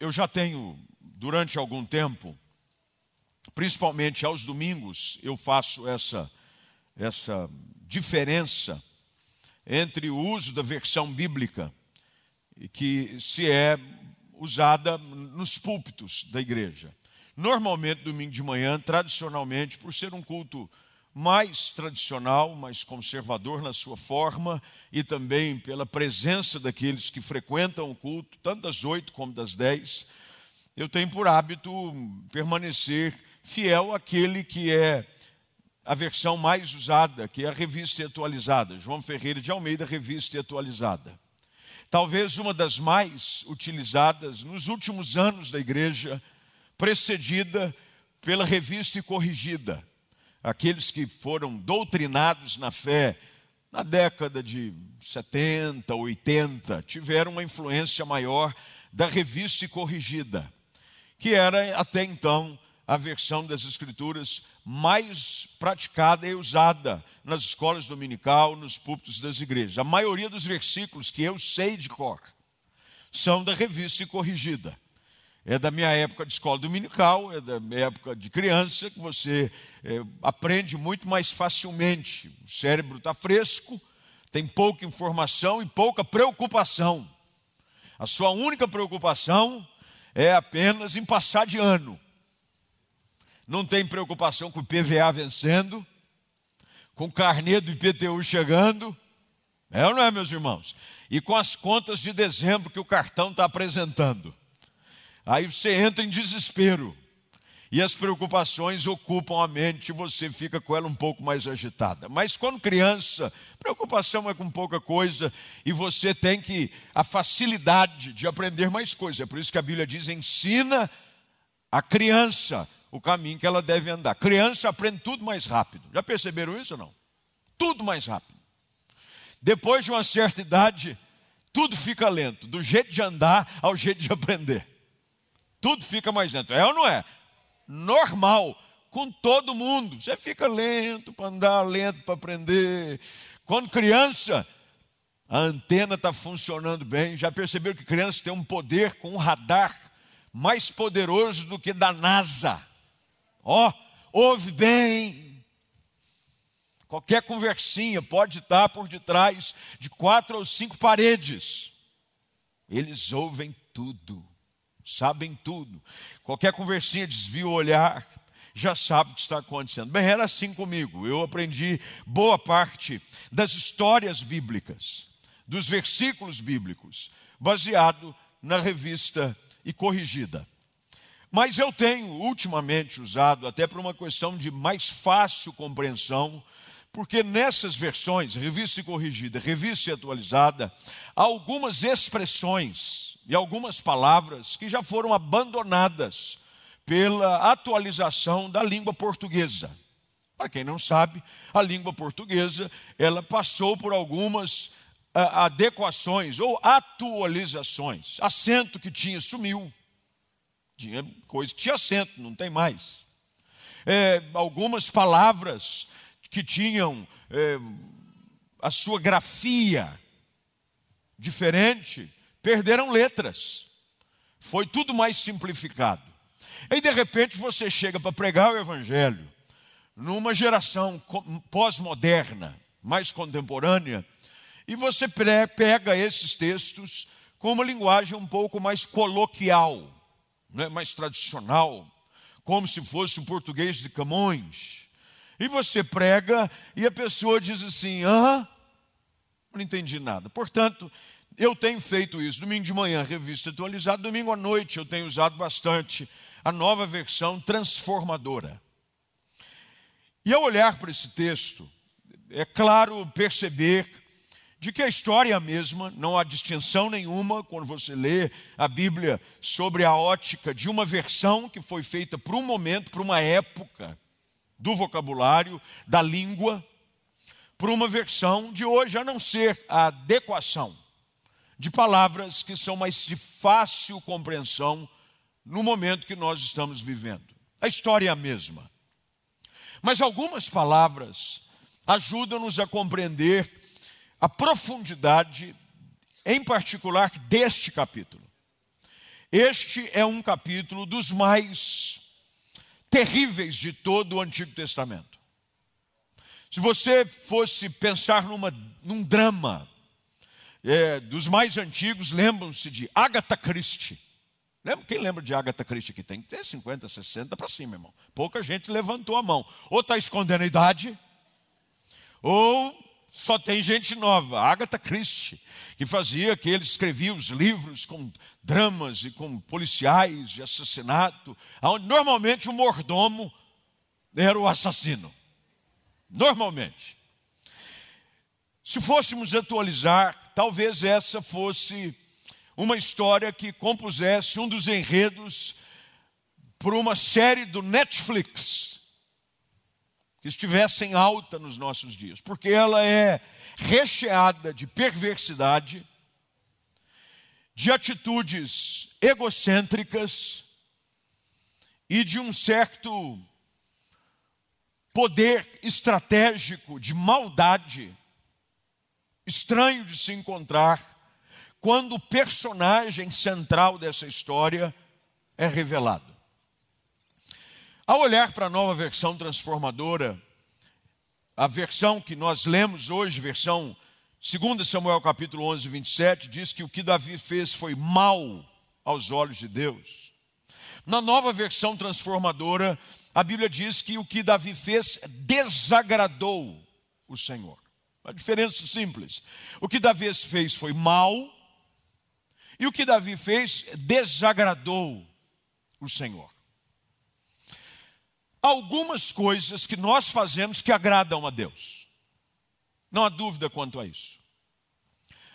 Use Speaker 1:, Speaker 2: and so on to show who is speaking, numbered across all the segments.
Speaker 1: Eu já tenho, durante algum tempo, principalmente aos domingos, eu faço essa, essa diferença entre o uso da versão bíblica, que se é usada nos púlpitos da igreja. Normalmente, domingo de manhã, tradicionalmente, por ser um culto mais tradicional, mais conservador na sua forma e também pela presença daqueles que frequentam o culto, tanto das oito como das dez, eu tenho por hábito permanecer fiel àquele que é a versão mais usada, que é a revista atualizada, João Ferreira de Almeida, revista atualizada. Talvez uma das mais utilizadas nos últimos anos da igreja, precedida pela revista corrigida, aqueles que foram doutrinados na fé na década de 70, 80, tiveram uma influência maior da revista e corrigida, que era até então a versão das Escrituras mais praticada e usada nas escolas dominical, nos púlpitos das igrejas. A maioria dos versículos que eu sei de cor são da revista e corrigida. É da minha época de escola dominical, é da minha época de criança, que você é, aprende muito mais facilmente. O cérebro está fresco, tem pouca informação e pouca preocupação. A sua única preocupação é apenas em passar de ano. Não tem preocupação com o PVA vencendo, com o carnê do IPTU chegando. É ou não é, meus irmãos? E com as contas de dezembro que o cartão está apresentando. Aí você entra em desespero. E as preocupações ocupam a mente e você fica com ela um pouco mais agitada. Mas quando criança, preocupação é com pouca coisa e você tem que a facilidade de aprender mais coisas. É por isso que a Bíblia diz: ensina a criança o caminho que ela deve andar. Criança aprende tudo mais rápido. Já perceberam isso ou não? Tudo mais rápido. Depois de uma certa idade, tudo fica lento, do jeito de andar ao jeito de aprender tudo fica mais lento. É ou não é? Normal, com todo mundo. Você fica lento para andar, lento para aprender. Quando criança, a antena está funcionando bem. Já perceberam que criança tem um poder com um radar mais poderoso do que da NASA? Ó, oh, ouve bem. Qualquer conversinha pode estar por detrás de quatro ou cinco paredes. Eles ouvem tudo sabem tudo. Qualquer conversinha desvia o olhar, já sabe o que está acontecendo. Bem, era assim comigo. Eu aprendi boa parte das histórias bíblicas, dos versículos bíblicos, baseado na revista e corrigida. Mas eu tenho ultimamente usado, até por uma questão de mais fácil compreensão, porque nessas versões, revista e corrigida, revista e atualizada, há algumas expressões e algumas palavras que já foram abandonadas pela atualização da língua portuguesa. Para quem não sabe, a língua portuguesa, ela passou por algumas uh, adequações ou atualizações. Acento que tinha sumiu. Tinha coisa que tinha acento, não tem mais. É, algumas palavras que tinham é, a sua grafia diferente, perderam letras. Foi tudo mais simplificado. E de repente você chega para pregar o Evangelho numa geração pós-moderna, mais contemporânea, e você pega esses textos com uma linguagem um pouco mais coloquial, né, mais tradicional, como se fosse o português de Camões. E você prega e a pessoa diz assim: ah, não entendi nada. Portanto, eu tenho feito isso. Domingo de manhã, revista atualizada. Domingo à noite, eu tenho usado bastante a nova versão transformadora. E ao olhar para esse texto, é claro perceber de que a história é a mesma, não há distinção nenhuma quando você lê a Bíblia sobre a ótica de uma versão que foi feita para um momento, para uma época do vocabulário, da língua, para uma versão de hoje, a não ser a adequação de palavras que são mais de fácil compreensão no momento que nós estamos vivendo. A história é a mesma. Mas algumas palavras ajudam-nos a compreender a profundidade, em particular, deste capítulo. Este é um capítulo dos mais terríveis de todo o Antigo Testamento. Se você fosse pensar numa, num drama é, dos mais antigos, lembram-se de Agatha Christie. Lembra? Quem lembra de Agatha Christie aqui? Tem que ter 50, 60 para cima, irmão. Pouca gente levantou a mão. Ou está escondendo a idade, ou só tem gente nova. Agatha Christie, que fazia que ele escrevia os livros com dramas e com policiais de assassinato, onde normalmente o mordomo era o assassino. Normalmente. Se fôssemos atualizar, talvez essa fosse uma história que compusesse um dos enredos por uma série do Netflix que estivesse em alta nos nossos dias, porque ela é recheada de perversidade, de atitudes egocêntricas e de um certo poder estratégico de maldade estranho de se encontrar quando o personagem central dessa história é revelado. Ao olhar para a nova versão transformadora, a versão que nós lemos hoje, versão 2 Samuel capítulo 11, 27, diz que o que Davi fez foi mal aos olhos de Deus. Na nova versão transformadora, a Bíblia diz que o que Davi fez desagradou o Senhor. Uma diferença simples. O que Davi fez foi mal, e o que Davi fez desagradou o Senhor. Algumas coisas que nós fazemos que agradam a Deus. Não há dúvida quanto a isso.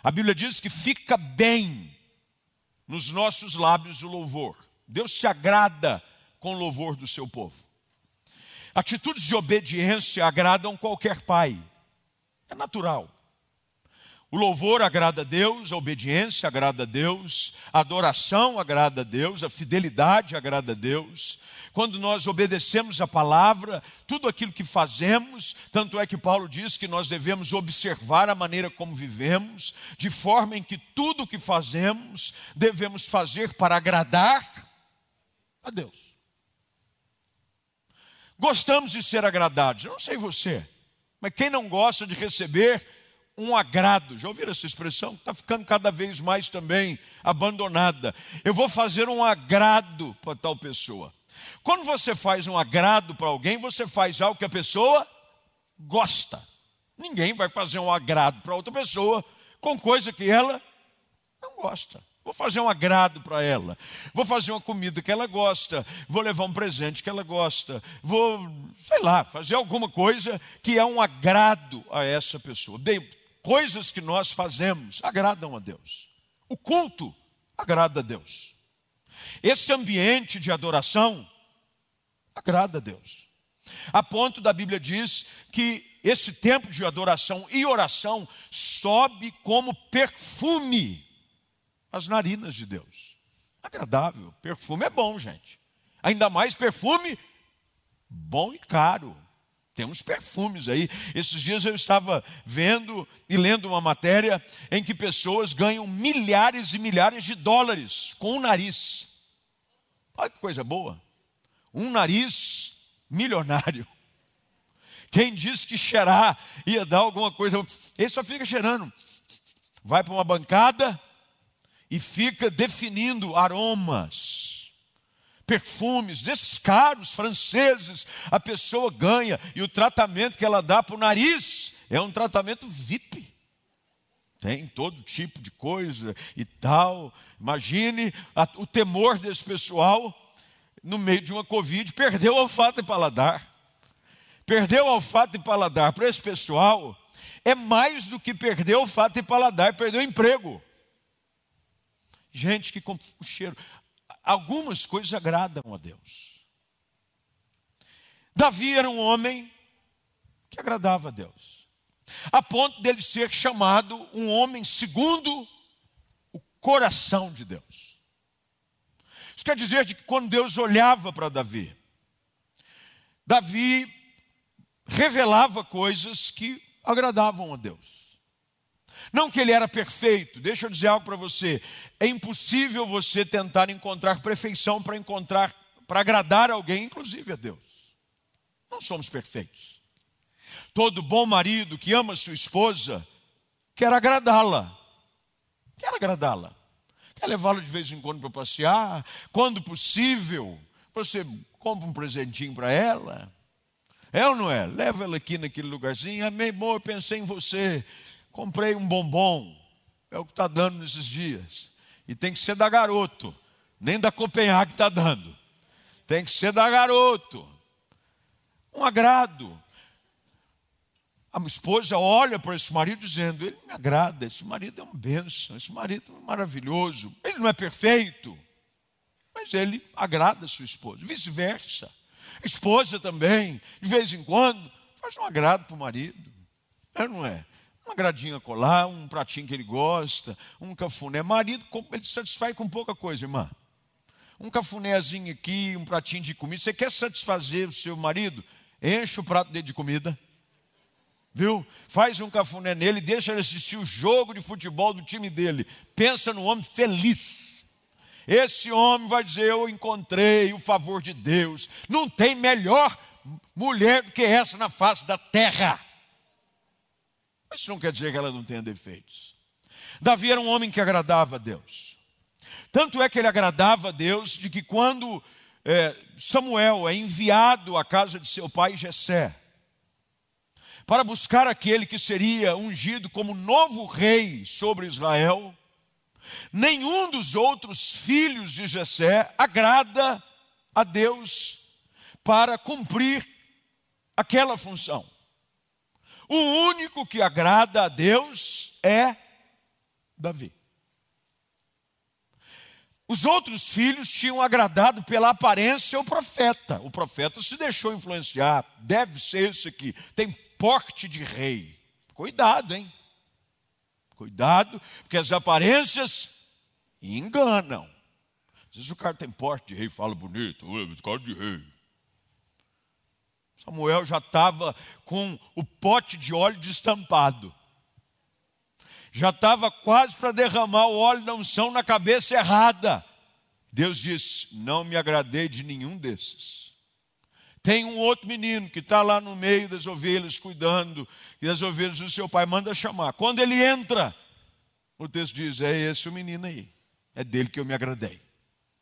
Speaker 1: A Bíblia diz que fica bem nos nossos lábios o louvor. Deus se agrada com o louvor do seu povo. Atitudes de obediência agradam qualquer pai. É natural. O louvor agrada a Deus, a obediência agrada a Deus, a adoração agrada a Deus, a fidelidade agrada a Deus. Quando nós obedecemos a palavra, tudo aquilo que fazemos, tanto é que Paulo diz que nós devemos observar a maneira como vivemos, de forma em que tudo o que fazemos devemos fazer para agradar a Deus. Gostamos de ser agradados, eu não sei você, mas quem não gosta de receber um agrado. Já ouviram essa expressão? Está ficando cada vez mais também abandonada. Eu vou fazer um agrado para tal pessoa. Quando você faz um agrado para alguém, você faz algo que a pessoa gosta. Ninguém vai fazer um agrado para outra pessoa com coisa que ela não gosta. Vou fazer um agrado para ela. Vou fazer uma comida que ela gosta. Vou levar um presente que ela gosta. Vou, sei lá, fazer alguma coisa que é um agrado a essa pessoa. Bem, coisas que nós fazemos agradam a Deus. O culto agrada a Deus. Esse ambiente de adoração agrada a Deus. A ponto da Bíblia diz que esse tempo de adoração e oração sobe como perfume às narinas de Deus. Agradável. Perfume é bom, gente. Ainda mais perfume bom e caro. Temos perfumes aí. Esses dias eu estava vendo e lendo uma matéria em que pessoas ganham milhares e milhares de dólares com o nariz. Olha que coisa boa. Um nariz milionário. Quem disse que cheirar ia dar alguma coisa? Ele só fica cheirando. Vai para uma bancada e fica definindo aromas perfumes, desses caros franceses, a pessoa ganha e o tratamento que ela dá para o nariz é um tratamento VIP. Tem todo tipo de coisa e tal. Imagine a, o temor desse pessoal no meio de uma Covid, perdeu o olfato e paladar. Perdeu o olfato e paladar para esse pessoal é mais do que perder o olfato e paladar, perdeu o emprego. Gente que com o cheiro algumas coisas agradam a Deus. Davi era um homem que agradava a Deus, a ponto dele ser chamado um homem segundo o coração de Deus. Isso quer dizer que quando Deus olhava para Davi, Davi revelava coisas que agradavam a Deus. Não que ele era perfeito, deixa eu dizer algo para você. É impossível você tentar encontrar perfeição para encontrar, para agradar alguém, inclusive a Deus. Não somos perfeitos. Todo bom marido que ama sua esposa quer agradá-la. Quer agradá-la. Quer levá-la de vez em quando para passear. Quando possível, você compra um presentinho para ela. É ou não é? Leva ela aqui naquele lugarzinho. Amém, amor, pensei em você. Comprei um bombom. É o que está dando nesses dias. E tem que ser da garoto. Nem da Copenhague está dando. Tem que ser da garoto. Um agrado. A esposa olha para esse marido dizendo: Ele me agrada, esse marido é um bênção, esse marido é maravilhoso. Ele não é perfeito, mas ele agrada a sua esposa. Vice-versa. Esposa também, de vez em quando, faz um agrado para o marido. É, não é? Uma gradinha colar, um pratinho que ele gosta, um cafuné. Marido, ele satisfaz com pouca coisa, irmã. Um cafunézinho aqui, um pratinho de comida. Você quer satisfazer o seu marido? Enche o prato dele de comida viu? Faz um cafuné nele, deixa ele assistir o jogo de futebol do time dele. Pensa no homem feliz. Esse homem vai dizer: Eu encontrei o favor de Deus. Não tem melhor mulher do que essa na face da terra. Mas isso não quer dizer que ela não tenha defeitos. Davi era um homem que agradava a Deus. Tanto é que ele agradava a Deus de que quando é, Samuel é enviado à casa de seu pai Jessé, para buscar aquele que seria ungido como novo rei sobre Israel, nenhum dos outros filhos de Jessé agrada a Deus para cumprir aquela função. O único que agrada a Deus é Davi. Os outros filhos tinham agradado pela aparência o profeta. O profeta se deixou influenciar. Deve ser esse aqui. Tem porte de rei. Cuidado, hein? Cuidado, porque as aparências enganam. Às vezes o cara tem porte de rei, fala bonito, cara de rei. Samuel já estava com o pote de óleo destampado. Já estava quase para derramar o óleo da unção na cabeça errada. Deus disse: Não me agradei de nenhum desses. Tem um outro menino que está lá no meio das ovelhas, cuidando das ovelhas do seu pai, manda chamar. Quando ele entra, o texto diz: É esse o menino aí. É dele que eu me agradei.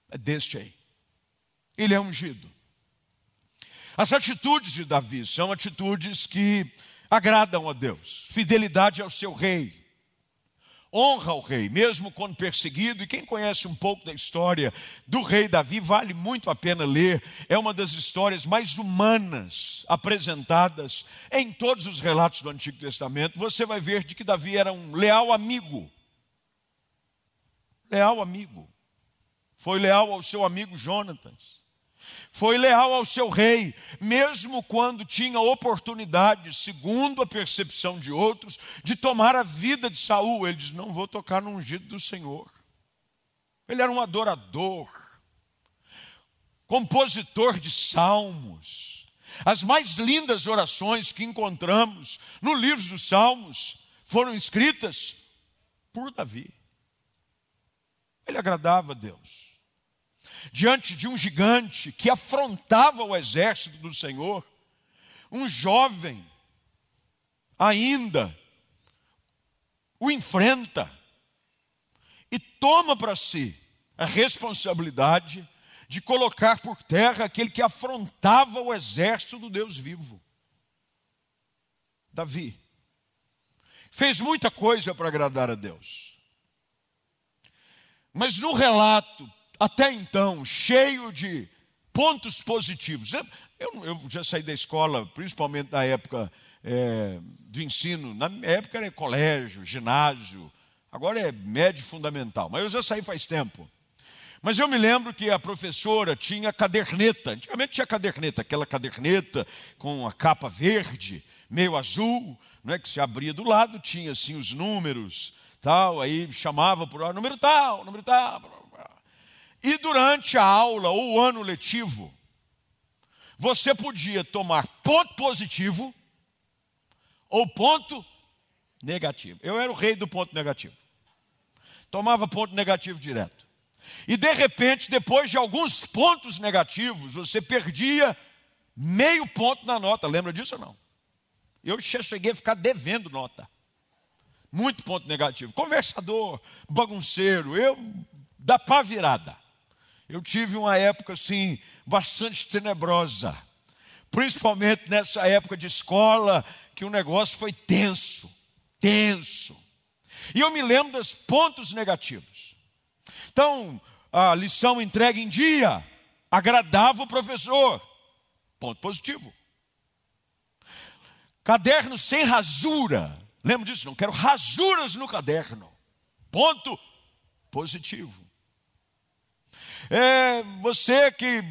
Speaker 1: É deste aí. Ele é ungido. As atitudes de Davi são atitudes que agradam a Deus. Fidelidade ao seu rei honra o rei, mesmo quando perseguido. E quem conhece um pouco da história do rei Davi, vale muito a pena ler. É uma das histórias mais humanas apresentadas em todos os relatos do Antigo Testamento. Você vai ver de que Davi era um leal amigo. Leal amigo. Foi leal ao seu amigo Jonatas foi leal ao seu rei, mesmo quando tinha oportunidade, segundo a percepção de outros, de tomar a vida de Saul. Ele diz: Não vou tocar no ungido do Senhor. Ele era um adorador, compositor de salmos. As mais lindas orações que encontramos no livro dos Salmos foram escritas por Davi. Ele agradava a Deus diante de um gigante que afrontava o exército do Senhor, um jovem ainda o enfrenta e toma para si a responsabilidade de colocar por terra aquele que afrontava o exército do Deus vivo. Davi fez muita coisa para agradar a Deus. Mas no relato até então cheio de pontos positivos. Eu, eu já saí da escola, principalmente na época é, do ensino, na época era colégio, ginásio, agora é médio fundamental, mas eu já saí faz tempo. Mas eu me lembro que a professora tinha caderneta, antigamente tinha caderneta, aquela caderneta com a capa verde, meio azul, não é que se abria do lado, tinha assim os números, tal, aí chamava por número tal, número tal, e durante a aula ou o ano letivo, você podia tomar ponto positivo ou ponto negativo. Eu era o rei do ponto negativo. Tomava ponto negativo direto. E de repente, depois de alguns pontos negativos, você perdia meio ponto na nota. Lembra disso ou não? Eu cheguei a ficar devendo nota. Muito ponto negativo. Conversador, bagunceiro, eu da pá virada. Eu tive uma época assim, bastante tenebrosa. Principalmente nessa época de escola, que o negócio foi tenso, tenso. E eu me lembro dos pontos negativos. Então, a lição entregue em dia agradava o professor. Ponto positivo. Caderno sem rasura. Lembra disso? Não quero rasuras no caderno. Ponto positivo. É, você que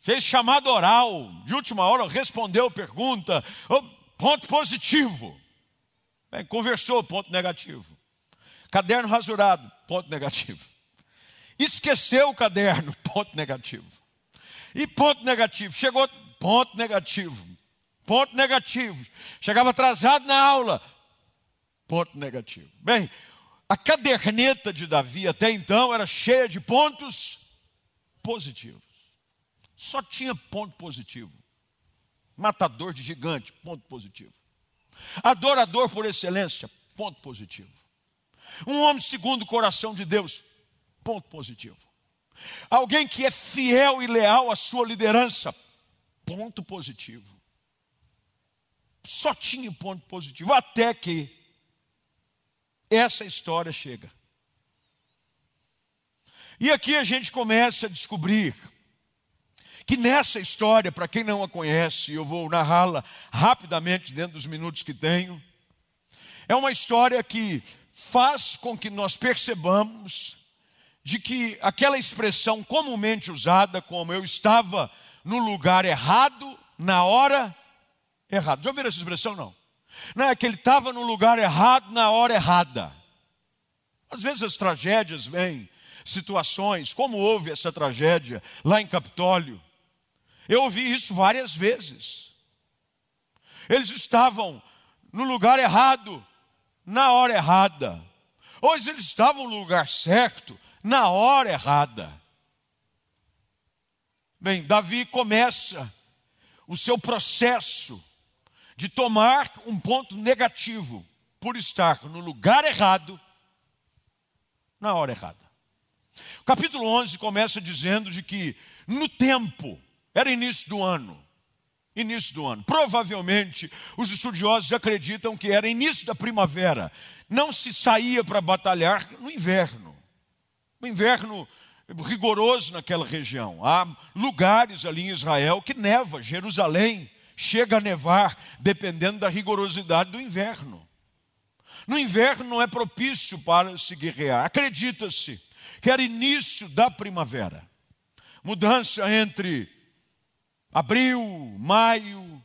Speaker 1: fez chamado oral, de última hora respondeu pergunta, ponto positivo. Bem, conversou, ponto negativo. Caderno rasurado, ponto negativo. Esqueceu o caderno, ponto negativo. E ponto negativo, chegou, ponto negativo. Ponto negativo. Chegava atrasado na aula. Ponto negativo. Bem, a caderneta de Davi até então era cheia de pontos positivos. Só tinha ponto positivo. Matador de gigante, ponto positivo. Adorador por excelência, ponto positivo. Um homem segundo o coração de Deus, ponto positivo. Alguém que é fiel e leal à sua liderança, ponto positivo só tinha ponto positivo, até que essa história chega. E aqui a gente começa a descobrir que nessa história, para quem não a conhece, eu vou narrá-la rapidamente dentro dos minutos que tenho. É uma história que faz com que nós percebamos de que aquela expressão comumente usada como eu estava no lugar errado, na hora errado. Já ouviram essa expressão? Não. Não é que ele estava no lugar errado na hora errada. Às vezes as tragédias vêm, situações, como houve essa tragédia lá em Capitólio. Eu ouvi isso várias vezes. Eles estavam no lugar errado, na hora errada. Ou eles estavam no lugar certo, na hora errada. Bem, Davi começa o seu processo de tomar um ponto negativo por estar no lugar errado, na hora errada. O capítulo 11 começa dizendo de que no tempo, era início do ano, início do ano. Provavelmente os estudiosos acreditam que era início da primavera. Não se saía para batalhar no inverno. No inverno rigoroso naquela região. Há lugares ali em Israel que neva, Jerusalém chega a nevar, dependendo da rigorosidade do inverno. No inverno não é propício para se guerrear. Acredita-se que era início da primavera. Mudança entre abril, maio,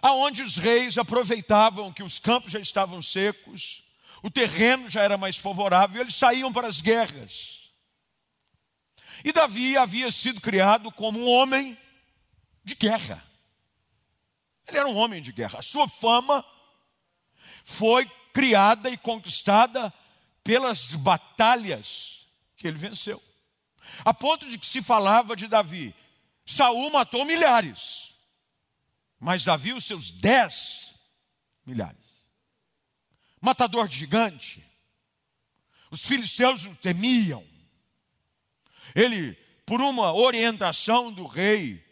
Speaker 1: aonde os reis aproveitavam que os campos já estavam secos, o terreno já era mais favorável, eles saíam para as guerras. E Davi havia sido criado como um homem de guerra. Ele era um homem de guerra. A sua fama foi criada e conquistada pelas batalhas que ele venceu. A ponto de que se falava de Davi, Saul matou milhares, mas Davi os seus dez milhares. Matador de gigante. Os filisteus o temiam. Ele, por uma orientação do rei,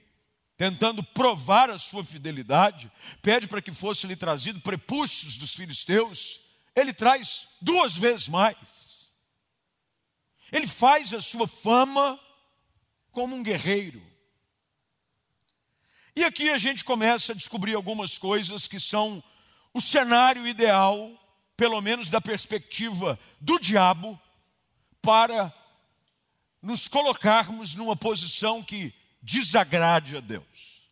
Speaker 1: tentando provar a sua fidelidade, pede para que fosse lhe trazido prepúcios dos filisteus, ele traz duas vezes mais. Ele faz a sua fama como um guerreiro. E aqui a gente começa a descobrir algumas coisas que são o cenário ideal, pelo menos da perspectiva do diabo, para nos colocarmos numa posição que desagrade a Deus.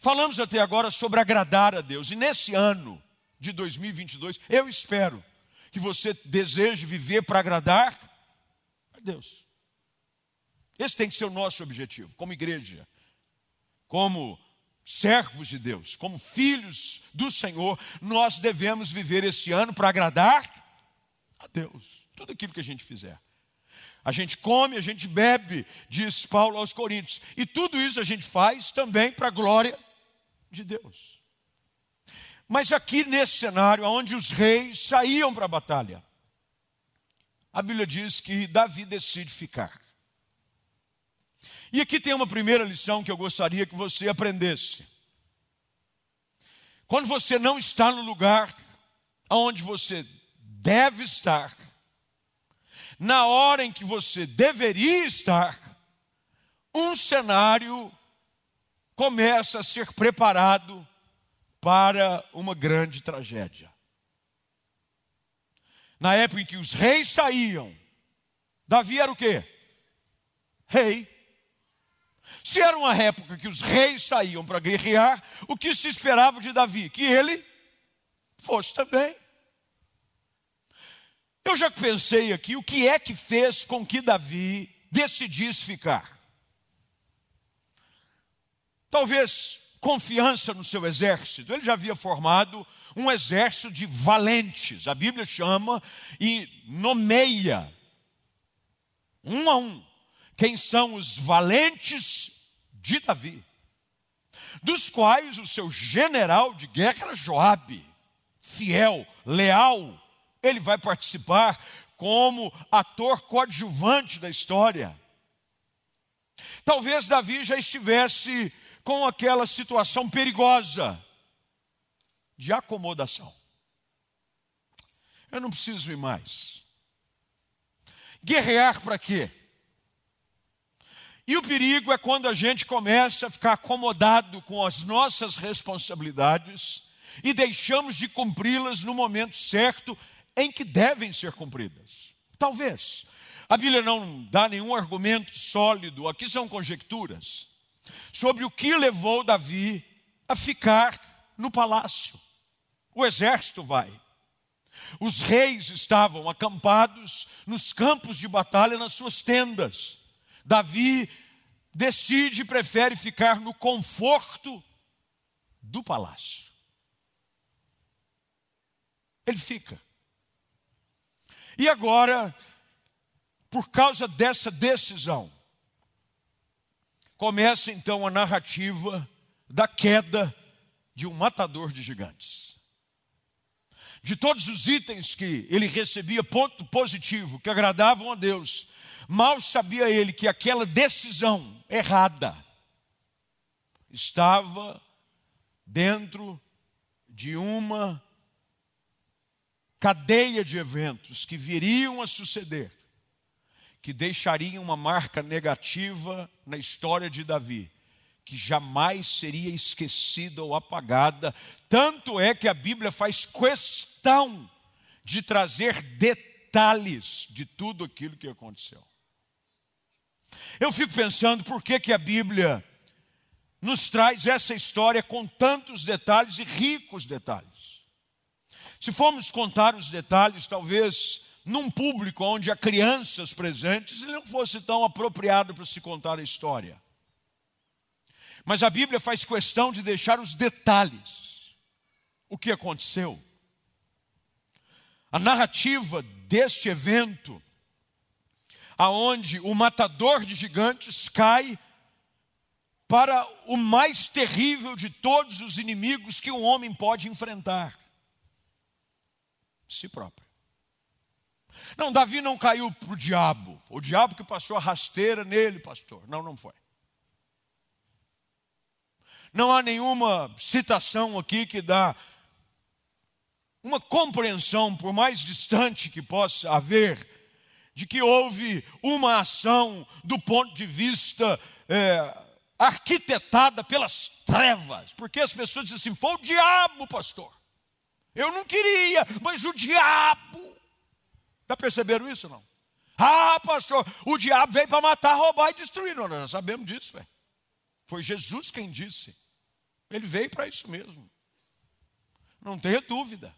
Speaker 1: Falamos até agora sobre agradar a Deus, e nesse ano de 2022, eu espero que você deseje viver para agradar a Deus. Esse tem que ser o nosso objetivo, como igreja, como servos de Deus, como filhos do Senhor, nós devemos viver esse ano para agradar a Deus. Tudo aquilo que a gente fizer. A gente come, a gente bebe, diz Paulo aos Coríntios. E tudo isso a gente faz também para a glória de Deus. Mas aqui nesse cenário, onde os reis saíam para a batalha, a Bíblia diz que Davi decide ficar. E aqui tem uma primeira lição que eu gostaria que você aprendesse. Quando você não está no lugar onde você deve estar, na hora em que você deveria estar, um cenário começa a ser preparado para uma grande tragédia. Na época em que os reis saíam, Davi era o quê? Rei. Se era uma época que os reis saíam para guerrear, o que se esperava de Davi? Que ele fosse também. Eu já pensei aqui o que é que fez com que Davi decidisse ficar. Talvez confiança no seu exército. Ele já havia formado um exército de valentes. A Bíblia chama e nomeia um a um quem são os valentes de Davi, dos quais o seu general de guerra era Joabe, fiel, leal, ele vai participar como ator coadjuvante da história. Talvez Davi já estivesse com aquela situação perigosa de acomodação. Eu não preciso ir mais. Guerrear para quê? E o perigo é quando a gente começa a ficar acomodado com as nossas responsabilidades e deixamos de cumpri-las no momento certo em que devem ser cumpridas. Talvez. A Bíblia não dá nenhum argumento sólido, aqui são conjecturas, sobre o que levou Davi a ficar no palácio. O exército vai. Os reis estavam acampados nos campos de batalha, nas suas tendas. Davi decide e prefere ficar no conforto do palácio. Ele fica. E agora, por causa dessa decisão, começa então a narrativa da queda de um matador de gigantes. De todos os itens que ele recebia, ponto positivo, que agradavam a Deus, Mal sabia ele que aquela decisão errada estava dentro de uma cadeia de eventos que viriam a suceder, que deixariam uma marca negativa na história de Davi, que jamais seria esquecida ou apagada. Tanto é que a Bíblia faz questão de trazer detalhes de tudo aquilo que aconteceu. Eu fico pensando por que, que a Bíblia nos traz essa história com tantos detalhes e ricos detalhes. Se formos contar os detalhes, talvez num público onde há crianças presentes, ele não fosse tão apropriado para se contar a história. Mas a Bíblia faz questão de deixar os detalhes. O que aconteceu? A narrativa deste evento aonde o matador de gigantes cai para o mais terrível de todos os inimigos que um homem pode enfrentar: si próprio. Não, Davi não caiu para o diabo, o diabo que passou a rasteira nele, pastor. Não, não foi. Não há nenhuma citação aqui que dá uma compreensão, por mais distante que possa haver, de que houve uma ação do ponto de vista é, arquitetada pelas trevas, porque as pessoas dizem assim: foi o diabo, pastor. Eu não queria, mas o diabo. Já perceberam isso não? Ah, pastor, o diabo veio para matar, roubar e destruir. Não, nós sabemos disso, velho. Foi Jesus quem disse. Ele veio para isso mesmo. Não tenha dúvida.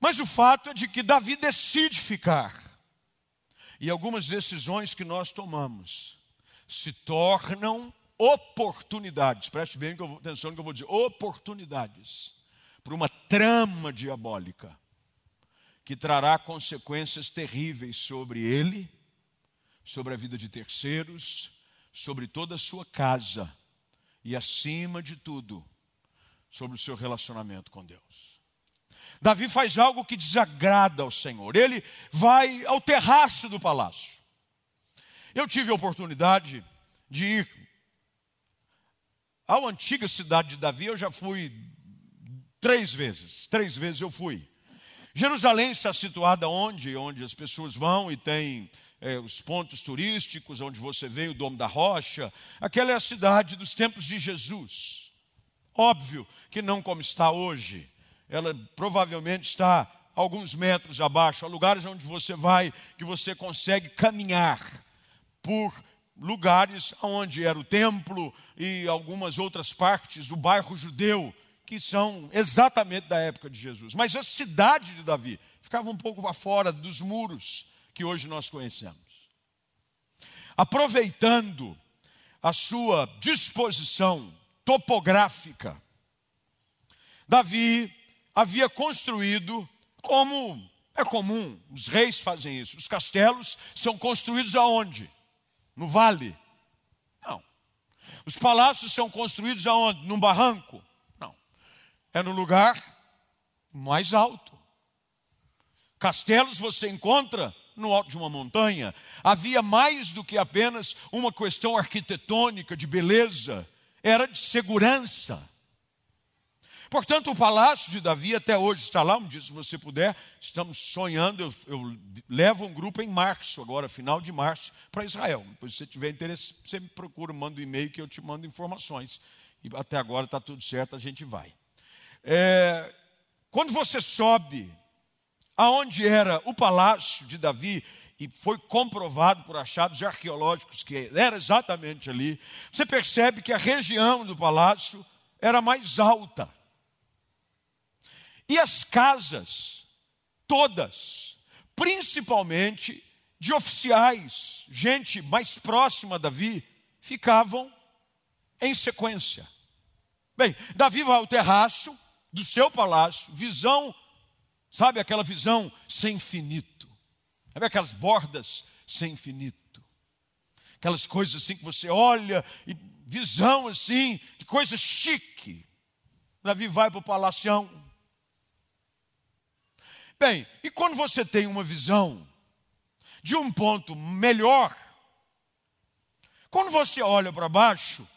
Speaker 1: Mas o fato é de que Davi decide ficar. E algumas decisões que nós tomamos se tornam oportunidades, preste bem atenção no que eu vou dizer, oportunidades para uma trama diabólica que trará consequências terríveis sobre ele, sobre a vida de terceiros, sobre toda a sua casa e, acima de tudo, sobre o seu relacionamento com Deus. Davi faz algo que desagrada ao Senhor. Ele vai ao terraço do palácio. Eu tive a oportunidade de ir à antiga cidade de Davi, eu já fui três vezes. Três vezes eu fui. Jerusalém está situada onde? Onde as pessoas vão e tem é, os pontos turísticos, onde você vê o Domo da Rocha. Aquela é a cidade dos tempos de Jesus. Óbvio que não como está hoje. Ela provavelmente está alguns metros abaixo. Há lugares onde você vai que você consegue caminhar por lugares onde era o templo e algumas outras partes do bairro judeu, que são exatamente da época de Jesus. Mas a cidade de Davi ficava um pouco fora dos muros que hoje nós conhecemos. Aproveitando a sua disposição topográfica, Davi havia construído como é comum, os reis fazem isso. Os castelos são construídos aonde? No vale? Não. Os palácios são construídos aonde? Num barranco? É no lugar mais alto. Castelos você encontra no alto de uma montanha. Havia mais do que apenas uma questão arquitetônica, de beleza, era de segurança. Portanto, o palácio de Davi até hoje está lá. Um dia, se você puder, estamos sonhando. Eu, eu levo um grupo em março, agora, final de março, para Israel. Depois, se você tiver interesse, você me procura, manda um e-mail que eu te mando informações. E até agora está tudo certo, a gente vai. É, quando você sobe aonde era o palácio de Davi, e foi comprovado por achados arqueológicos que era exatamente ali, você percebe que a região do palácio era mais alta. E as casas, todas, principalmente de oficiais, gente mais próxima a Davi, ficavam em sequência. Bem, Davi vai ao terraço do seu palácio, visão, sabe aquela visão sem infinito, sabe aquelas bordas sem infinito, aquelas coisas assim que você olha e visão assim, de coisa chique. Davi vai para o palacião, Bem, e quando você tem uma visão de um ponto melhor, quando você olha para baixo,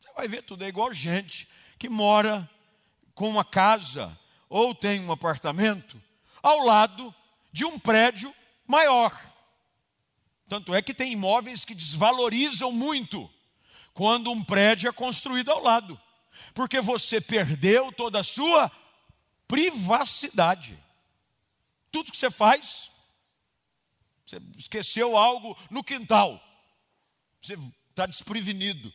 Speaker 1: você vai ver tudo é igual gente que mora com uma casa ou tem um apartamento ao lado de um prédio maior. Tanto é que tem imóveis que desvalorizam muito quando um prédio é construído ao lado, porque você perdeu toda a sua privacidade. Tudo que você faz, você esqueceu algo no quintal, você está desprevenido,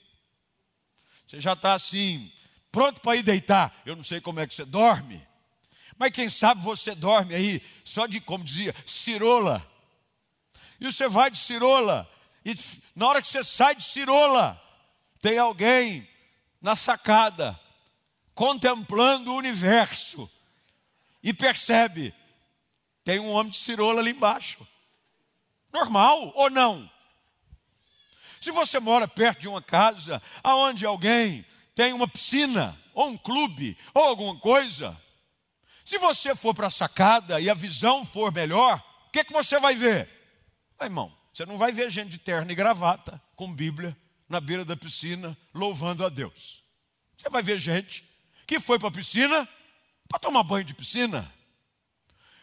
Speaker 1: você já está assim, pronto para ir deitar. Eu não sei como é que você dorme, mas quem sabe você dorme aí só de, como dizia, cirola. E você vai de cirola, e na hora que você sai de cirola, tem alguém na sacada, contemplando o universo e percebe: tem um homem de cirola ali embaixo. Normal ou não? Se você mora perto de uma casa aonde alguém tem uma piscina, ou um clube, ou alguma coisa, se você for para a sacada e a visão for melhor, o que, que você vai ver? Ah, irmão, você não vai ver gente de terno e gravata, com Bíblia, na beira da piscina, louvando a Deus. Você vai ver gente que foi para a piscina para tomar banho de piscina.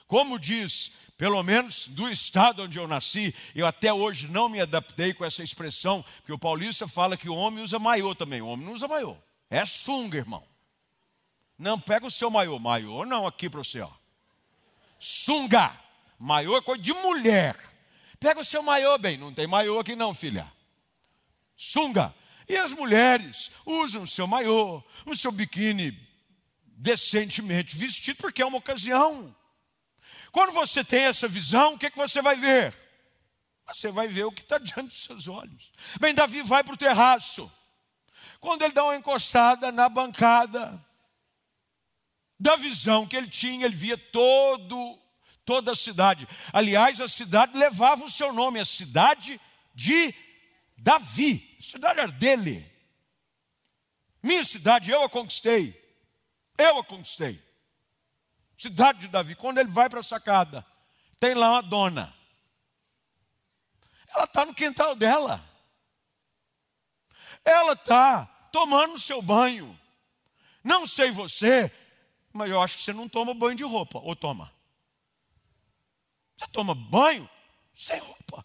Speaker 1: Como diz, pelo menos do estado onde eu nasci, eu até hoje não me adaptei com essa expressão, que o paulista fala que o homem usa maiô também. O homem não usa maiô. É sunga, irmão. Não, pega o seu maiô. Maiô não aqui para você, ó. Sunga. Maiô é coisa de mulher. Pega o seu maiô, bem. Não tem maiô aqui não, filha. Sunga. E as mulheres usam o seu maiô, o seu biquíni decentemente vestido, porque é uma ocasião. Quando você tem essa visão, o que, é que você vai ver? Você vai ver o que está diante dos seus olhos. Bem, Davi vai para o terraço. Quando ele dá uma encostada na bancada, da visão que ele tinha, ele via todo, toda a cidade. Aliás, a cidade levava o seu nome, a cidade de Davi. A cidade era dele. Minha cidade, eu a conquistei. Eu a conquistei. Cidade de Davi. Quando ele vai para a sacada, tem lá uma dona. Ela está no quintal dela. Ela está tomando seu banho. Não sei você, mas eu acho que você não toma banho de roupa, ou toma? Você toma banho sem roupa.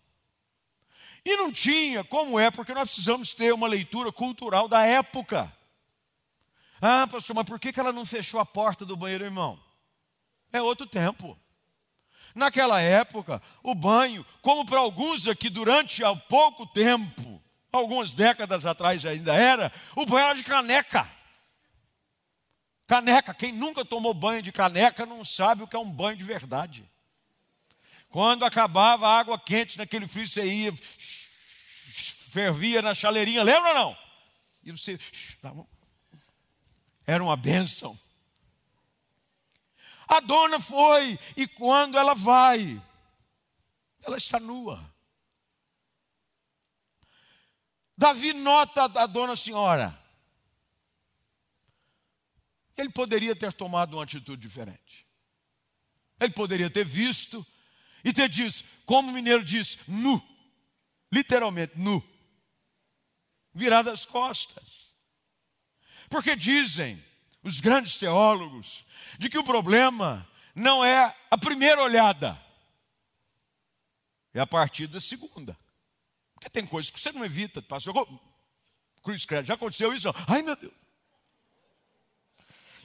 Speaker 1: E não tinha, como é, porque nós precisamos ter uma leitura cultural da época. Ah, pastor, mas por que ela não fechou a porta do banheiro, irmão? É outro tempo. Naquela época, o banho, como para alguns aqui durante há pouco tempo, algumas décadas atrás ainda era, o banho era de caneca. Caneca, quem nunca tomou banho de caneca não sabe o que é um banho de verdade. Quando acabava a água quente naquele frio, você ia, fervia na chaleirinha, lembra ou não? E você. Era uma bênção. A dona foi, e quando ela vai, ela está nua. Davi nota a dona senhora. Ele poderia ter tomado uma atitude diferente. Ele poderia ter visto e ter dito, como o mineiro diz, nu. Literalmente, nu. Virado as costas. Porque dizem os grandes teólogos de que o problema não é a primeira olhada, é a partir da segunda. Porque tem coisas que você não evita, pastor. Cruz credo, já aconteceu isso? Não. Ai meu Deus.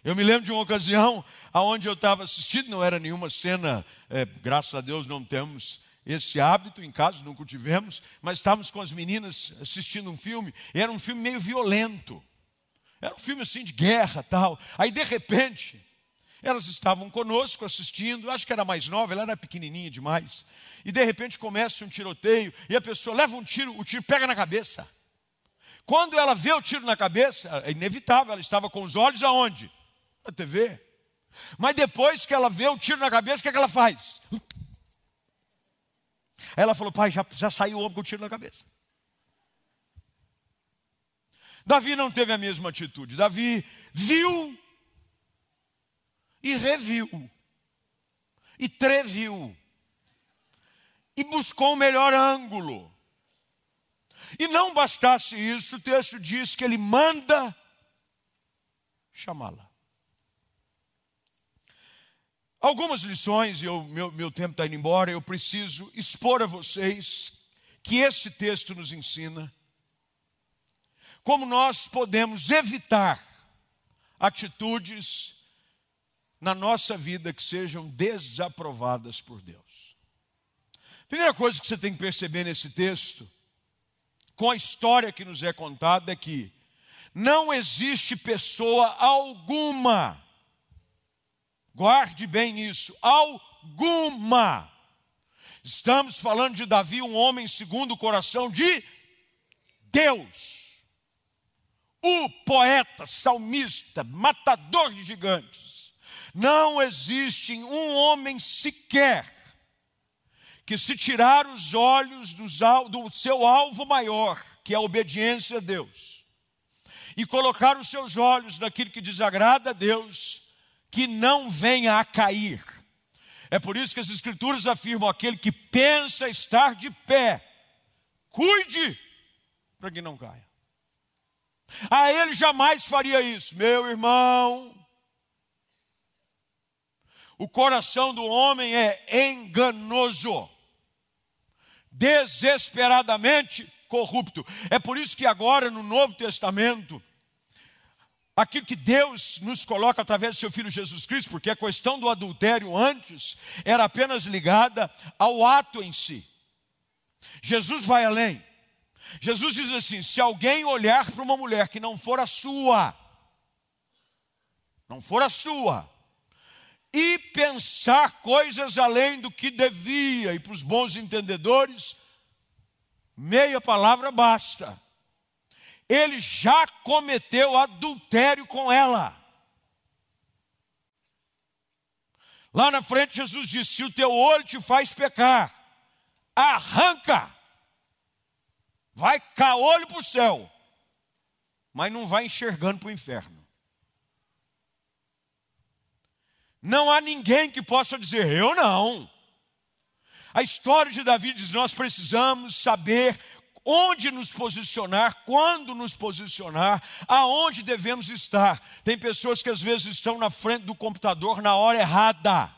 Speaker 1: Eu me lembro de uma ocasião onde eu estava assistindo, não era nenhuma cena, é, graças a Deus não temos esse hábito em casa, nunca tivemos, mas estávamos com as meninas assistindo um filme, era um filme meio violento. Era um filme assim de guerra tal. Aí de repente, elas estavam conosco assistindo, acho que era mais nova, ela era pequenininha demais. E de repente começa um tiroteio e a pessoa leva um tiro, o tiro pega na cabeça. Quando ela vê o tiro na cabeça, é inevitável, ela estava com os olhos aonde? Na TV. Mas depois que ela vê o tiro na cabeça, o que, é que ela faz? Ela falou, pai, já, já saiu o homem com o tiro na cabeça. Davi não teve a mesma atitude. Davi viu e reviu e treviu e buscou o melhor ângulo. E não bastasse isso, o texto diz que ele manda chamá-la. Algumas lições, e eu, meu, meu tempo está indo embora, eu preciso expor a vocês que esse texto nos ensina como nós podemos evitar atitudes na nossa vida que sejam desaprovadas por Deus. Primeira coisa que você tem que perceber nesse texto, com a história que nos é contada, é que não existe pessoa alguma, guarde bem isso, alguma. Estamos falando de Davi, um homem segundo o coração de Deus o poeta, salmista, matador de gigantes. Não existe um homem sequer que, se tirar os olhos do seu alvo maior, que é a obediência a Deus, e colocar os seus olhos naquilo que desagrada a Deus, que não venha a cair. É por isso que as Escrituras afirmam: aquele que pensa estar de pé, cuide para que não caia. A ele jamais faria isso, meu irmão. O coração do homem é enganoso, desesperadamente corrupto. É por isso que agora no Novo Testamento, aquilo que Deus nos coloca através do seu Filho Jesus Cristo, porque a questão do adultério antes era apenas ligada ao ato em si. Jesus vai além. Jesus diz assim: se alguém olhar para uma mulher que não for a sua, não for a sua, e pensar coisas além do que devia, e para os bons entendedores, meia palavra basta. Ele já cometeu adultério com ela. Lá na frente, Jesus disse: Se o teu olho te faz pecar, arranca, vai olho para o céu, mas não vai enxergando para o inferno. Não há ninguém que possa dizer, eu não. A história de Davi diz: nós precisamos saber onde nos posicionar, quando nos posicionar, aonde devemos estar. Tem pessoas que às vezes estão na frente do computador na hora errada.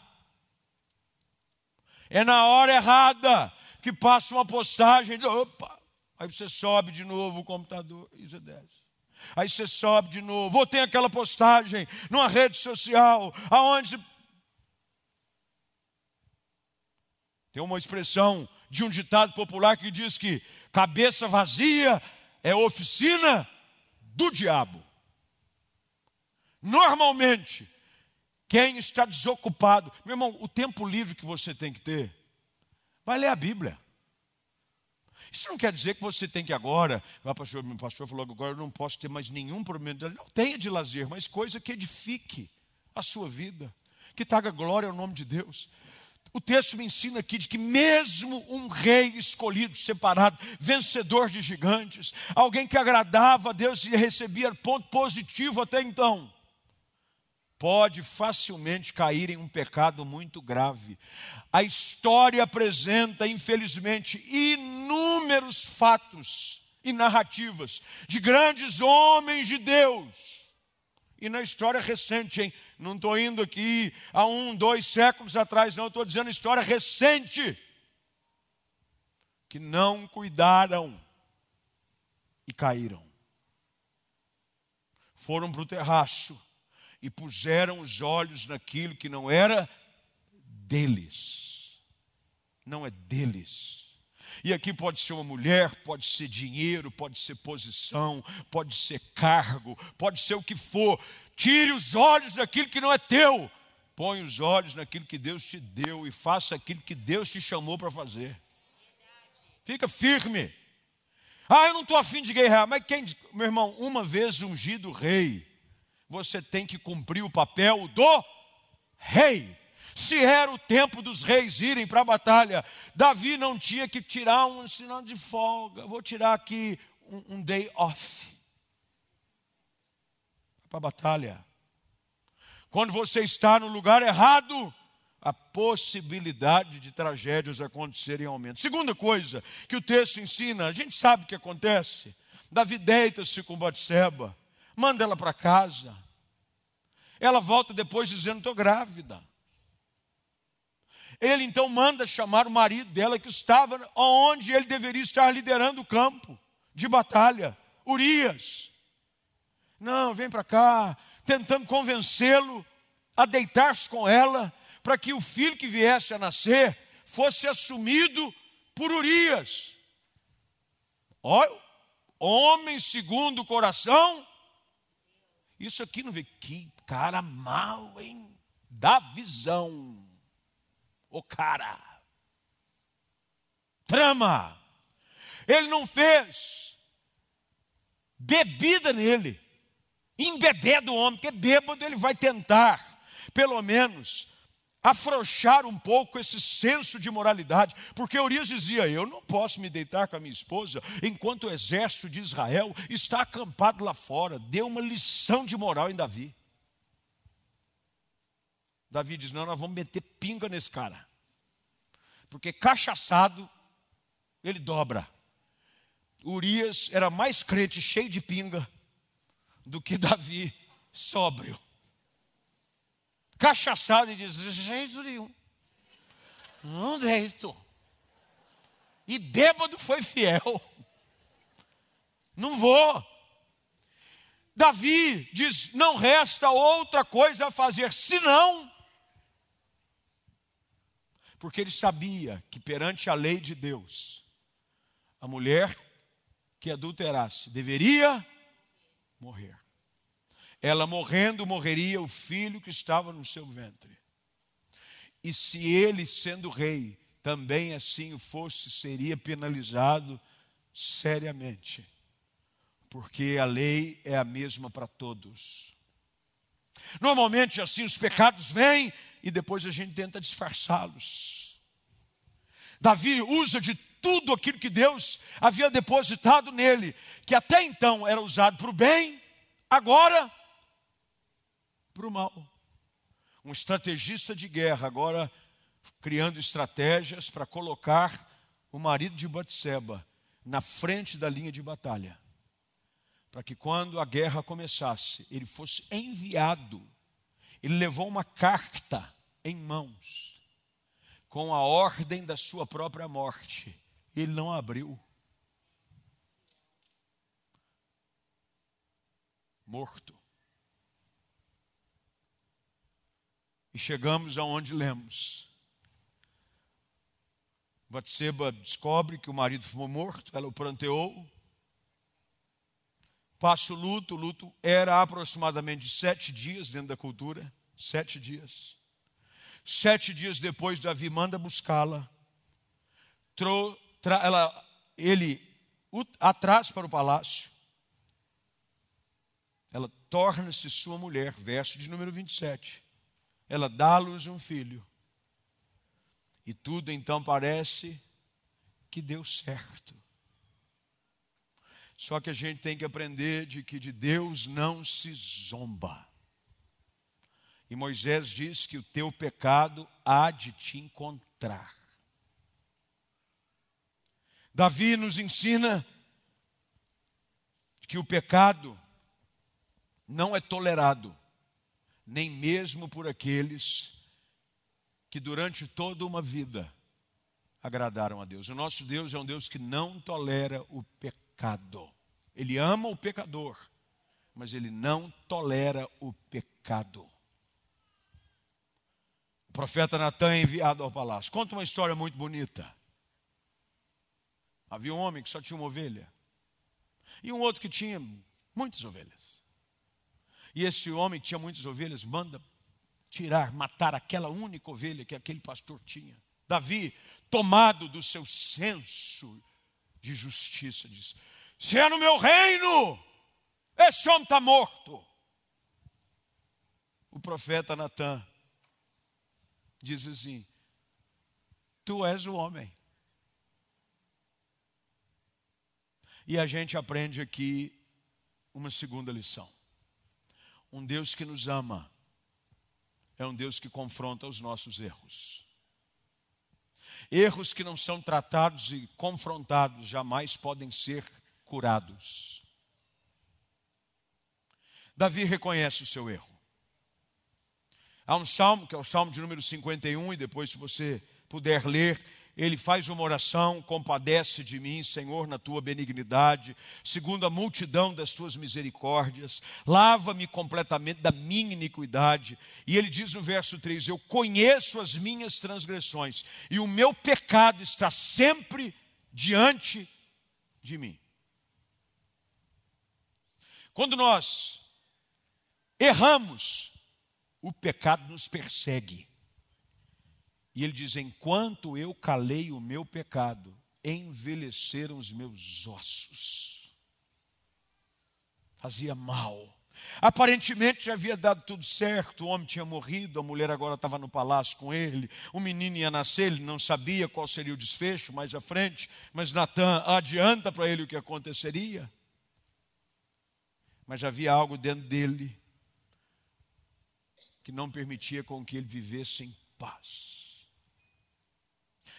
Speaker 1: É na hora errada que passa uma postagem, opa, aí você sobe de novo o computador e você desce. Aí você sobe de novo, ou tem aquela postagem numa rede social, aonde tem uma expressão de um ditado popular que diz que cabeça vazia é oficina do diabo. Normalmente, quem está desocupado, meu irmão, o tempo livre que você tem que ter, vai ler a Bíblia. Isso não quer dizer que você tem que agora, o pastor, meu pastor falou que agora eu não posso ter mais nenhum problema. Não tenha de lazer, mas coisa que edifique a sua vida, que traga glória ao nome de Deus. O texto me ensina aqui de que mesmo um rei escolhido, separado, vencedor de gigantes, alguém que agradava a Deus e recebia ponto positivo até então, pode facilmente cair em um pecado muito grave. A história apresenta, infelizmente, inúmeros fatos e narrativas de grandes homens de Deus. E na história recente, hein? Não estou indo aqui a um, dois séculos atrás, não, estou dizendo história recente. Que não cuidaram e caíram. Foram para o terraço e puseram os olhos naquilo que não era deles. Não é deles. E aqui pode ser uma mulher, pode ser dinheiro, pode ser posição, pode ser cargo, pode ser o que for. Tire os olhos daquilo que não é teu. Põe os olhos naquilo que Deus te deu e faça aquilo que Deus te chamou para fazer. Fica firme. Ah, eu não estou afim de guerrear. Mas quem, meu irmão, uma vez ungido rei, você tem que cumprir o papel do rei. Se era o tempo dos reis irem para a batalha, Davi não tinha que tirar um sinal de folga. Vou tirar aqui um, um day off para a batalha. Quando você está no lugar errado, a possibilidade de tragédias acontecerem aumenta. Segunda coisa que o texto ensina, a gente sabe o que acontece. Davi deita-se com Batseba manda ela para casa. Ela volta depois dizendo: estou grávida. Ele então manda chamar o marido dela, que estava onde ele deveria estar liderando o campo de batalha, Urias. Não, vem para cá, tentando convencê-lo a deitar-se com ela, para que o filho que viesse a nascer fosse assumido por Urias. Olha, homem segundo o coração isso aqui não vê. Que cara mal, hein? Dá visão. O cara. Trama. Ele não fez bebida nele. Embebeda o homem, porque bêbado ele vai tentar, pelo menos, afrouxar um pouco esse senso de moralidade, porque Urias dizia: Eu não posso me deitar com a minha esposa enquanto o exército de Israel está acampado lá fora. Deu uma lição de moral em Davi. Davi diz: Não, nós vamos meter pinga nesse cara, porque cachaçado ele dobra. Urias era mais crente, cheio de pinga, do que Davi, sóbrio cachaçado e diz: jeito nenhum. Não deito. E bêbado foi fiel. Não vou. Davi diz: não resta outra coisa a fazer senão. Porque ele sabia que perante a lei de Deus, a mulher que adulterasse deveria morrer. Ela morrendo, morreria o filho que estava no seu ventre. E se ele, sendo rei, também assim fosse, seria penalizado seriamente, porque a lei é a mesma para todos. Normalmente, assim, os pecados vêm e depois a gente tenta disfarçá-los. Davi usa de tudo aquilo que Deus havia depositado nele, que até então era usado para o bem, agora para o mal. Um estrategista de guerra, agora criando estratégias para colocar o marido de Batseba na frente da linha de batalha, para que quando a guerra começasse, ele fosse enviado. Ele levou uma carta em mãos com a ordem da sua própria morte. Ele não abriu. Morto. E chegamos aonde lemos. Batseba descobre que o marido foi morto, ela o pranteou. Passa o luto, o luto era aproximadamente sete dias dentro da cultura. Sete dias. Sete dias depois, Davi manda buscá-la. Ela, ele a traz para o palácio. Ela torna-se sua mulher, verso de número 27 ela dá à luz um filho. E tudo então parece que deu certo. Só que a gente tem que aprender de que de Deus não se zomba. E Moisés diz que o teu pecado há de te encontrar. Davi nos ensina que o pecado não é tolerado nem mesmo por aqueles que durante toda uma vida agradaram a Deus. O nosso Deus é um Deus que não tolera o pecado. Ele ama o pecador, mas ele não tolera o pecado. O profeta Natan é enviado ao palácio. Conta uma história muito bonita. Havia um homem que só tinha uma ovelha, e um outro que tinha muitas ovelhas. E esse homem tinha muitas ovelhas, manda tirar, matar aquela única ovelha que aquele pastor tinha. Davi, tomado do seu senso de justiça, diz: Se é no meu reino, esse homem está morto. O profeta Natan diz assim: Tu és o homem. E a gente aprende aqui uma segunda lição. Um Deus que nos ama é um Deus que confronta os nossos erros. Erros que não são tratados e confrontados jamais podem ser curados. Davi reconhece o seu erro. Há um salmo, que é o salmo de número 51, e depois, se você puder ler, ele faz uma oração, compadece de mim, Senhor, na tua benignidade, segundo a multidão das tuas misericórdias, lava-me completamente da minha iniquidade. E ele diz no verso 3: Eu conheço as minhas transgressões, e o meu pecado está sempre diante de mim. Quando nós erramos, o pecado nos persegue. E ele diz: Enquanto eu calei o meu pecado, envelheceram os meus ossos. Fazia mal. Aparentemente já havia dado tudo certo, o homem tinha morrido, a mulher agora estava no palácio com ele, o menino ia nascer, ele não sabia qual seria o desfecho mais à frente, mas Natan adianta para ele o que aconteceria. Mas havia algo dentro dele que não permitia com que ele vivesse em paz.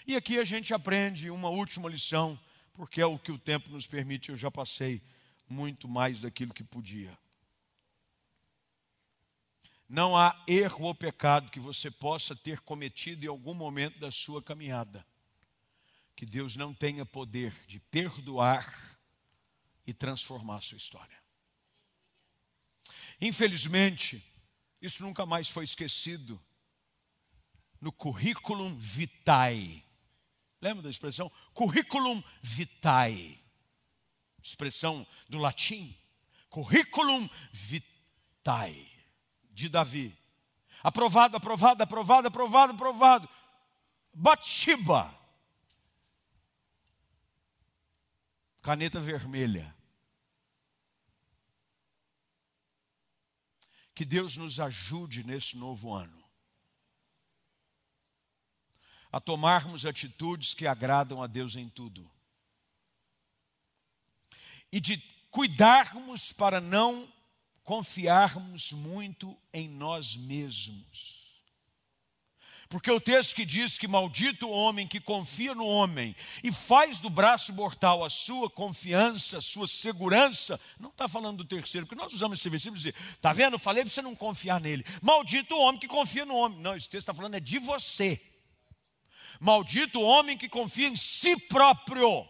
Speaker 1: E aqui a gente aprende uma última lição, porque é o que o tempo nos permite, eu já passei muito mais daquilo que podia. Não há erro ou pecado que você possa ter cometido em algum momento da sua caminhada, que Deus não tenha poder de perdoar e transformar a sua história. Infelizmente, isso nunca mais foi esquecido no currículum vitae Lembra da expressão? Curriculum vitae. Expressão do latim. Curriculum vitae. De Davi. Aprovado, aprovado, aprovado, aprovado, aprovado. Bathsheba. caneta vermelha. Que Deus nos ajude nesse novo ano a tomarmos atitudes que agradam a Deus em tudo e de cuidarmos para não confiarmos muito em nós mesmos. Porque o texto que diz que maldito o homem que confia no homem e faz do braço mortal a sua confiança, a sua segurança, não está falando do terceiro, porque nós usamos esse versículo e dizer, está vendo? Falei para você não confiar nele. Maldito o homem que confia no homem. Não, esse texto está falando é de você. Maldito o homem que confia em si próprio.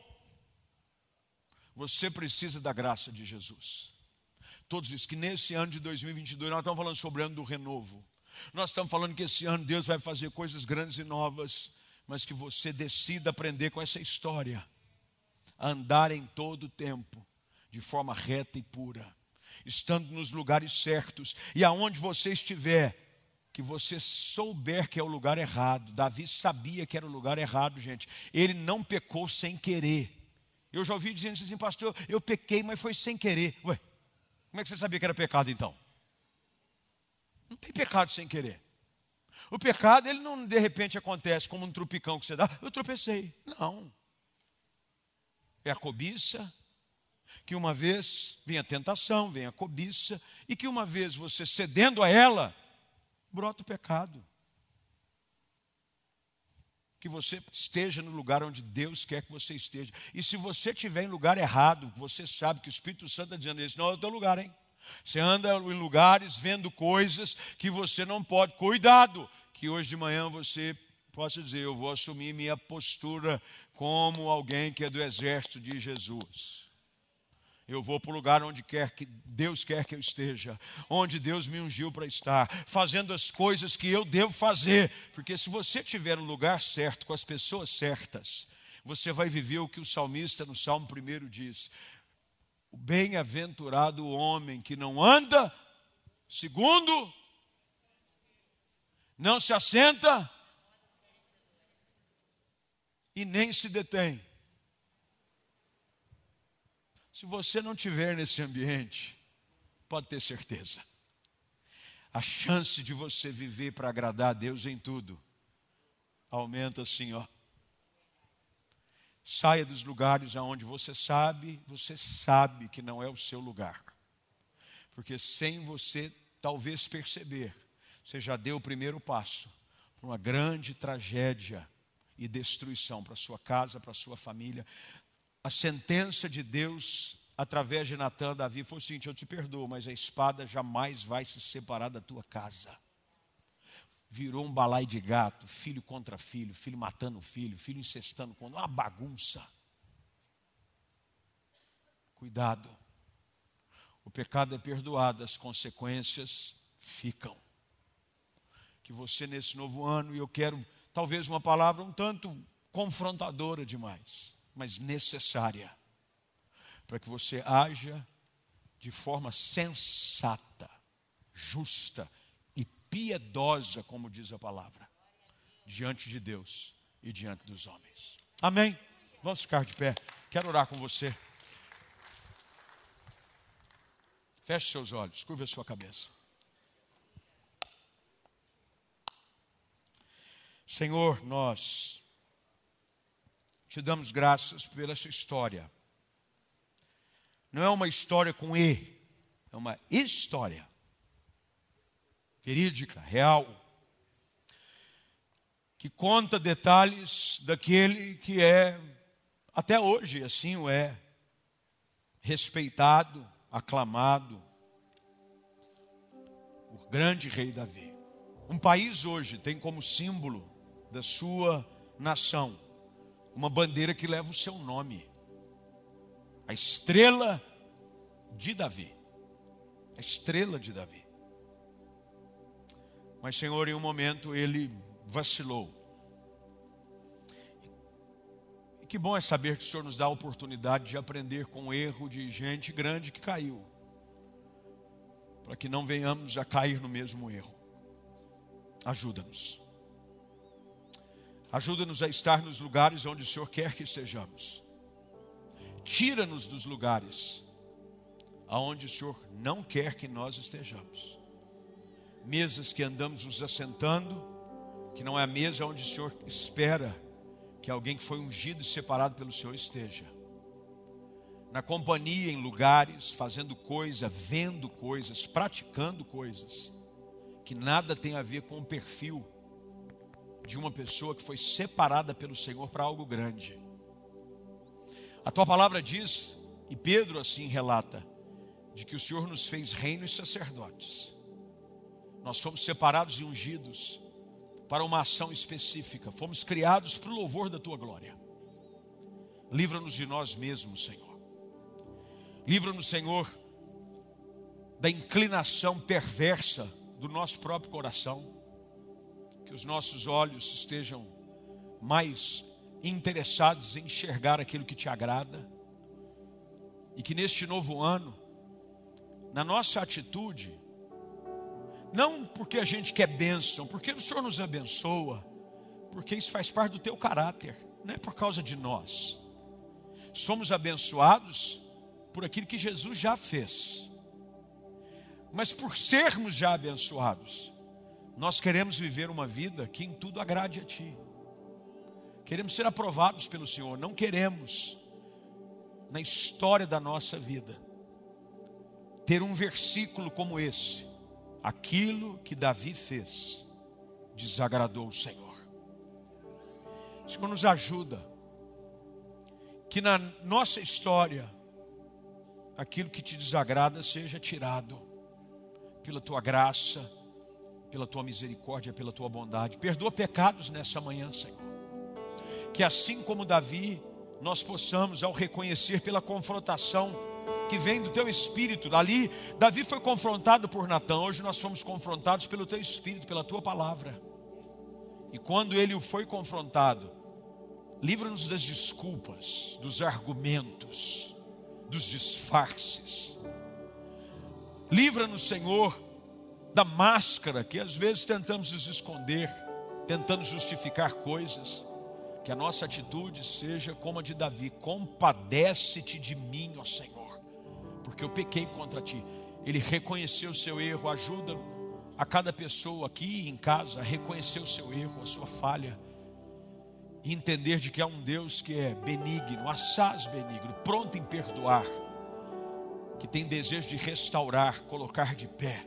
Speaker 1: Você precisa da graça de Jesus. Todos dizem que nesse ano de 2022 nós estamos falando sobre o ano do renovo. Nós estamos falando que esse ano Deus vai fazer coisas grandes e novas, mas que você decida aprender com essa história, andar em todo o tempo, de forma reta e pura, estando nos lugares certos, e aonde você estiver, que você souber que é o lugar errado. Davi sabia que era o lugar errado, gente. Ele não pecou sem querer. Eu já ouvi dizendo assim, pastor, eu pequei, mas foi sem querer. Ué, como é que você sabia que era pecado então? Não tem pecado sem querer. O pecado, ele não de repente acontece como um trupicão que você dá, eu tropecei. Não. É a cobiça, que uma vez vem a tentação, vem a cobiça, e que uma vez você cedendo a ela, brota o pecado. Que você esteja no lugar onde Deus quer que você esteja. E se você estiver em lugar errado, você sabe que o Espírito Santo está dizendo isso, não é o teu lugar, hein? Você anda em lugares vendo coisas que você não pode. Cuidado, que hoje de manhã você possa dizer: Eu vou assumir minha postura como alguém que é do exército de Jesus. Eu vou para o lugar onde quer que Deus quer que eu esteja, onde Deus me ungiu para estar, fazendo as coisas que eu devo fazer, porque se você estiver no lugar certo, com as pessoas certas, você vai viver o que o salmista no Salmo 1 diz: o bem-aventurado homem que não anda, segundo, não se assenta e nem se detém. Se você não tiver nesse ambiente, pode ter certeza, a chance de você viver para agradar a Deus em tudo aumenta assim, ó. Saia dos lugares aonde você sabe, você sabe que não é o seu lugar. Porque sem você talvez perceber, você já deu o primeiro passo para uma grande tragédia e destruição para sua casa, para sua família. A sentença de Deus através de Natan, Davi foi o seguinte: eu te perdoo, mas a espada jamais vai se separar da tua casa virou um balai de gato, filho contra filho, filho matando filho, filho incestando com uma bagunça. Cuidado. O pecado é perdoado, as consequências ficam. Que você nesse novo ano, e eu quero talvez uma palavra um tanto confrontadora demais, mas necessária, para que você haja de forma sensata, justa piedosa, como diz a palavra, diante de Deus e diante dos homens. Amém? Vamos ficar de pé. Quero orar com você. Feche seus olhos, curva a sua cabeça. Senhor, nós te damos graças pela essa história. Não é uma história com E, é uma história verídica, real, que conta detalhes daquele que é, até hoje assim o é, respeitado, aclamado, o grande rei Davi. Um país hoje tem como símbolo da sua nação uma bandeira que leva o seu nome, a estrela de Davi. A estrela de Davi. Mas, Senhor, em um momento ele vacilou. E que bom é saber que o Senhor nos dá a oportunidade de aprender com o erro de gente grande que caiu, para que não venhamos a cair no mesmo erro. Ajuda-nos. Ajuda-nos a estar nos lugares onde o Senhor quer que estejamos. tira-nos dos lugares aonde o Senhor não quer que nós estejamos. Mesas que andamos nos assentando, que não é a mesa onde o Senhor espera que alguém que foi ungido e separado pelo Senhor esteja. Na companhia, em lugares, fazendo coisa, vendo coisas, praticando coisas, que nada tem a ver com o perfil de uma pessoa que foi separada pelo Senhor para algo grande. A tua palavra diz, e Pedro assim relata, de que o Senhor nos fez reino e sacerdotes. Nós fomos separados e ungidos para uma ação específica. Fomos criados para o louvor da tua glória. Livra-nos de nós mesmos, Senhor. Livra-nos, Senhor, da inclinação perversa do nosso próprio coração. Que os nossos olhos estejam mais interessados em enxergar aquilo que te agrada. E que neste novo ano, na nossa atitude, não porque a gente quer bênção, porque o Senhor nos abençoa, porque isso faz parte do teu caráter, não é por causa de nós. Somos abençoados por aquilo que Jesus já fez. Mas por sermos já abençoados, nós queremos viver uma vida que em tudo agrade a Ti. Queremos ser aprovados pelo Senhor, não queremos, na história da nossa vida, ter um versículo como esse aquilo que Davi fez desagradou o Senhor. Senhor nos ajuda que na nossa história aquilo que te desagrada seja tirado pela tua graça, pela tua misericórdia, pela tua bondade. Perdoa pecados nessa manhã, Senhor. Que assim como Davi, nós possamos ao reconhecer pela confrontação que vem do teu espírito. Ali, Davi foi confrontado por Natã, hoje nós fomos confrontados pelo teu espírito, pela tua palavra. E quando ele foi confrontado, livra-nos das desculpas, dos argumentos, dos disfarces. Livra-nos, Senhor, da máscara que às vezes tentamos nos esconder, tentando justificar coisas. Que a nossa atitude seja como a de Davi: compadece-te de mim, ó Senhor porque eu pequei contra ti. Ele reconheceu o seu erro, ajuda a cada pessoa aqui em casa a reconhecer o seu erro, a sua falha, e entender de que há um Deus que é benigno, assaz benigno, pronto em perdoar, que tem desejo de restaurar, colocar de pé,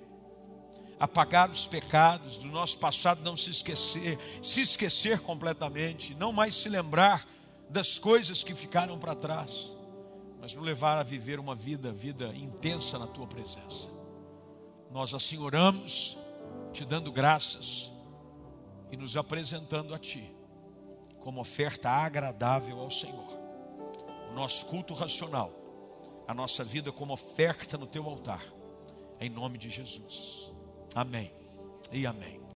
Speaker 1: apagar os pecados do nosso passado, não se esquecer, se esquecer completamente, não mais se lembrar das coisas que ficaram para trás mas nos levar a viver uma vida, vida intensa na tua presença. Nós assim oramos, te dando graças e nos apresentando a ti como oferta agradável ao Senhor. O nosso culto racional, a nossa vida como oferta no teu altar, em nome de Jesus. Amém e amém.